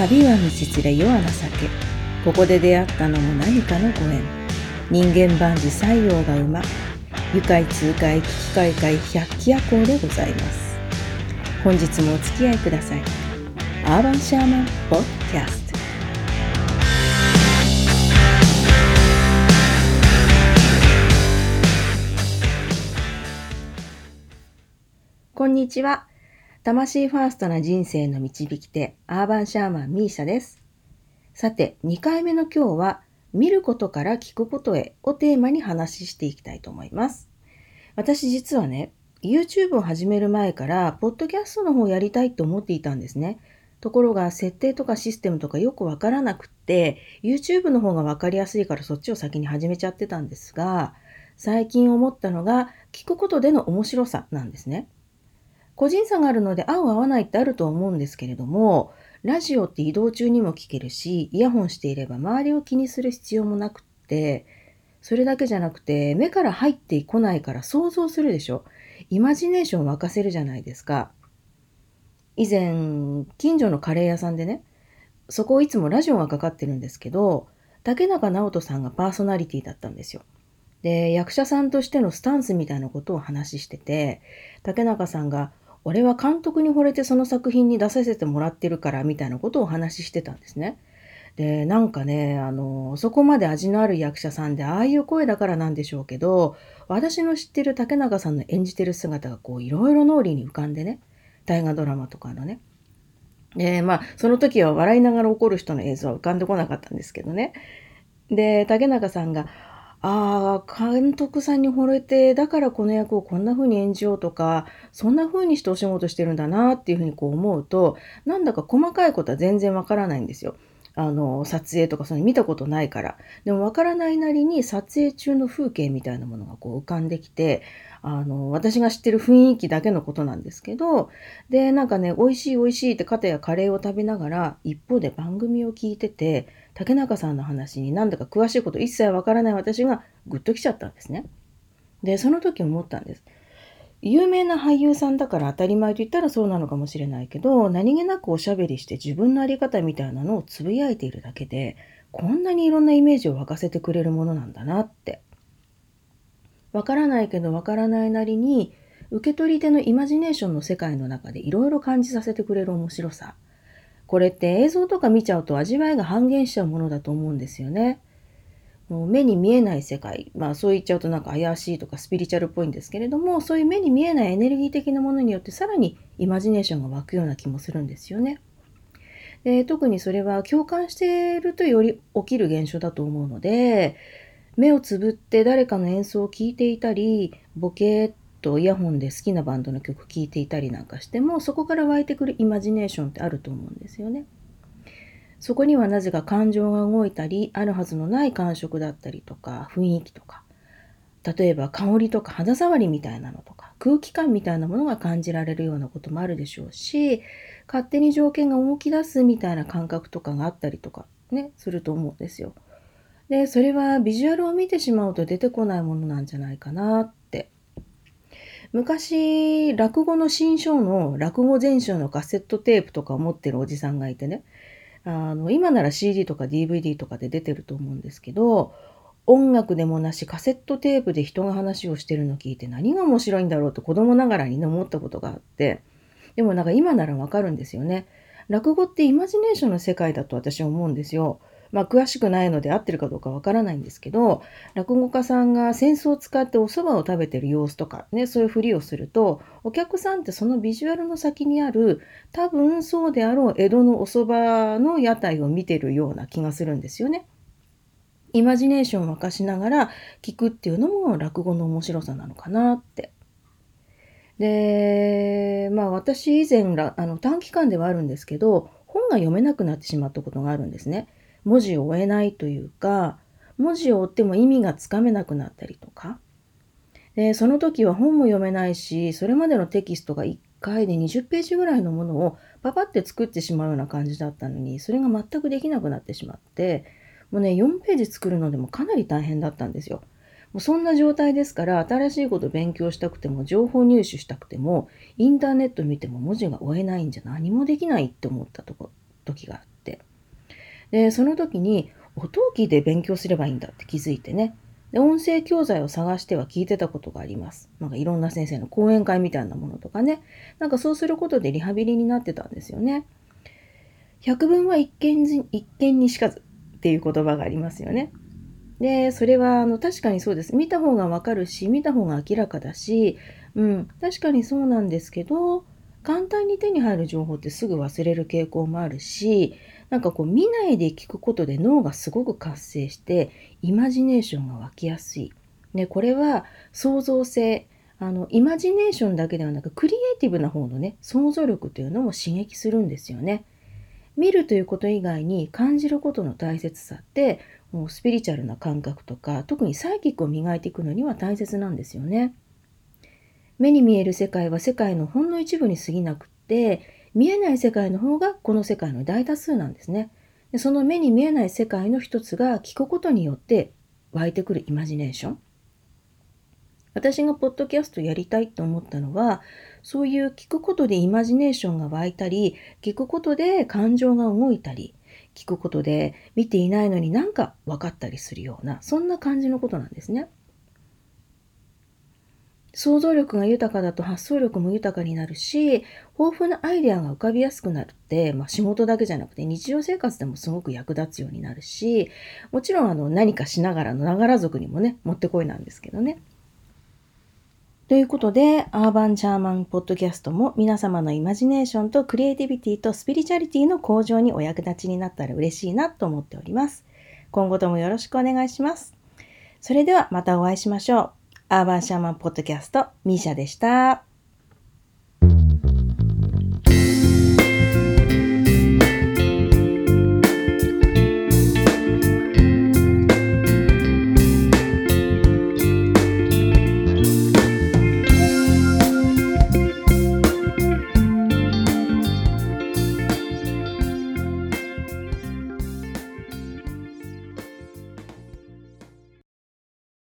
旅は道連れ世は情け。ここで出会ったのも何かのご縁。人間万事西洋が馬。愉快痛快危機快快百鬼夜行でございます。本日もお付き合いください。アーバンシャーマンポッキャスト。こんにちは。魂ファーストな人生の導き手、アーバンシャーマンミーシャです。さて、2回目の今日は、見ることから聞くことへをテーマに話していきたいと思います。私実はね、YouTube を始める前から、ポッドキャストの方やりたいと思っていたんですね。ところが、設定とかシステムとかよくわからなくって、YouTube の方がわかりやすいからそっちを先に始めちゃってたんですが、最近思ったのが、聞くことでの面白さなんですね。個人差があるので合う合わないってあると思うんですけれども、ラジオって移動中にも聞けるし、イヤホンしていれば周りを気にする必要もなくって、それだけじゃなくて、目から入ってこないから想像するでしょ。イマジネーション沸かせるじゃないですか。以前、近所のカレー屋さんでね、そこいつもラジオがかかってるんですけど、竹中直人さんがパーソナリティだったんですよ。で、役者さんとしてのスタンスみたいなことを話してて、竹中さんが、俺は監督に惚れてその作品に出させてもらってるからみたいなことをお話ししてたんですね。で、なんかね、あの、そこまで味のある役者さんで、ああいう声だからなんでしょうけど、私の知ってる竹中さんの演じてる姿がこう、いろいろ脳裏に浮かんでね、大河ドラマとかのね。で、まあ、その時は笑いながら怒る人の映像は浮かんでこなかったんですけどね。で、竹中さんが、ああ、監督さんに惚れて、だからこの役をこんな風に演じようとか、そんな風にしてお仕事してるんだなっていう風にこう思うと、なんだか細かいことは全然わからないんですよ。あの、撮影とかその見たことないから。でもわからないなりに撮影中の風景みたいなものがこう浮かんできて、あの、私が知ってる雰囲気だけのことなんですけど、で、なんかね、美味しい美味しいって肩やカレーを食べながら、一方で番組を聞いてて、竹中さんの話になんだか詳しいこと一切わからない私がグッときちゃったんですね。で、その時思ったんです。有名な俳優さんだから当たり前と言ったらそうなのかもしれないけど、何気なくおしゃべりして自分のあり方みたいなのをつぶやいているだけで、こんなにいろんなイメージを沸かせてくれるものなんだなって。わからないけどわからないなりに、受け取り手のイマジネーションの世界の中でいろいろ感じさせてくれる面白さ。これって映像とか見ちゃうと味わいが半減しちゃうものだと思うんですよね。もう目に見えない世界、まあそう言っちゃうとなんか怪しいとかスピリチュアルっぽいんですけれども、そういう目に見えないエネルギー的なものによってさらにイマジネーションが湧くような気もするんですよね。で特にそれは共感しているとより起きる現象だと思うので、目をつぶって誰かの演奏を聴いていたり、ボケーっとイヤホンで好きなバンドの曲聴いていたりなんかしてもそこから湧いてくるイマジネーションってあると思うんですよね。そこにはなぜか感情が動いたりあるはずのない感触だったりとか雰囲気とか例えば香りとか肌触りみたいなのとか空気感みたいなものが感じられるようなこともあるでしょうし勝手に条件が動き出すみたいな感覚とかがあったりとかねすると思うんですよ。でそれはビジュアルを見てしまうと出てこないものなんじゃないかなって昔、落語の新章の落語全集のカセットテープとかを持ってるおじさんがいてね、あの、今なら CD とか DVD とかで出てると思うんですけど、音楽でもなしカセットテープで人が話をしてるの聞いて何が面白いんだろうと子供ながらに思ったことがあって、でもなんか今ならわかるんですよね。落語ってイマジネーションの世界だと私は思うんですよ。まあ、詳しくないので合ってるかどうかわからないんですけど、落語家さんが扇子を使ってお蕎麦を食べてる様子とかね、そういうふりをすると、お客さんってそのビジュアルの先にある、多分そうであろう江戸のお蕎麦の屋台を見てるような気がするんですよね。イマジネーションを沸かしながら聞くっていうのも落語の面白さなのかなって。で、まあ私以前あの短期間ではあるんですけど、本が読めなくなってしまったことがあるんですね。文字を追えないというか、文字を追っても意味がつかめなくなったりとか。で、その時は本も読めないし、それまでのテキストが1回で20ページぐらいのものをパパって作ってしまうような感じだったのに、それが全くできなくなってしまって、もうね、4ページ作るのでもかなり大変だったんですよ。もうそんな状態ですから、新しいこと勉強したくても、情報入手したくても、インターネット見ても文字が追えないんじゃ何もできないって思ったとこ時があっ。で、その時に音を聞いて勉強すればいいんだって気づいてね。で、音声教材を探しては聞いてたことがあります。なんかいろんな先生の講演会みたいなものとかね。なんかそうすることでリハビリになってたんですよね。百聞は一見一見にしかずっていう言葉がありますよね。で、それはあの確かにそうです。見た方がわかるし、見た方が明らかだし、うん、確かにそうなんですけど、簡単に手に入る情報ってすぐ忘れる傾向もあるし、なんかこう見ないで聞くことで脳がすごく活性してイマジネーションが湧きやすい。ね、これは創造性、あのイマジネーションだけではなくクリエイティブな方のね想像力というのも刺激するんですよね。見るということ以外に感じることの大切さってもうスピリチュアルな感覚とか特にサイキックを磨いていくのには大切なんですよね。目に見える世界は世界のほんの一部に過ぎなくって見えない世界の方がこの世界の大多数なんですね。でその目に見えない世界の一つが聞くことによって湧いてくるイマジネーション。私がポッドキャストやりたいと思ったのは、そういう聞くことでイマジネーションが湧いたり、聞くことで感情が動いたり、聞くことで見ていないのになんか分かったりするような、そんな感じのことなんですね。想像力が豊かだと発想力も豊かになるし、豊富なアイデアが浮かびやすくなるって、まあ、仕事だけじゃなくて日常生活でもすごく役立つようになるし、もちろんあの何かしながらのながら族にもね、もってこいなんですけどね。ということで、アーバンジャーマンポッドキャストも皆様のイマジネーションとクリエイティビティとスピリチュアリティの向上にお役立ちになったら嬉しいなと思っております。今後ともよろしくお願いします。それではまたお会いしましょう。アーバンシャーマンポッドキャスト、ミーシャでした。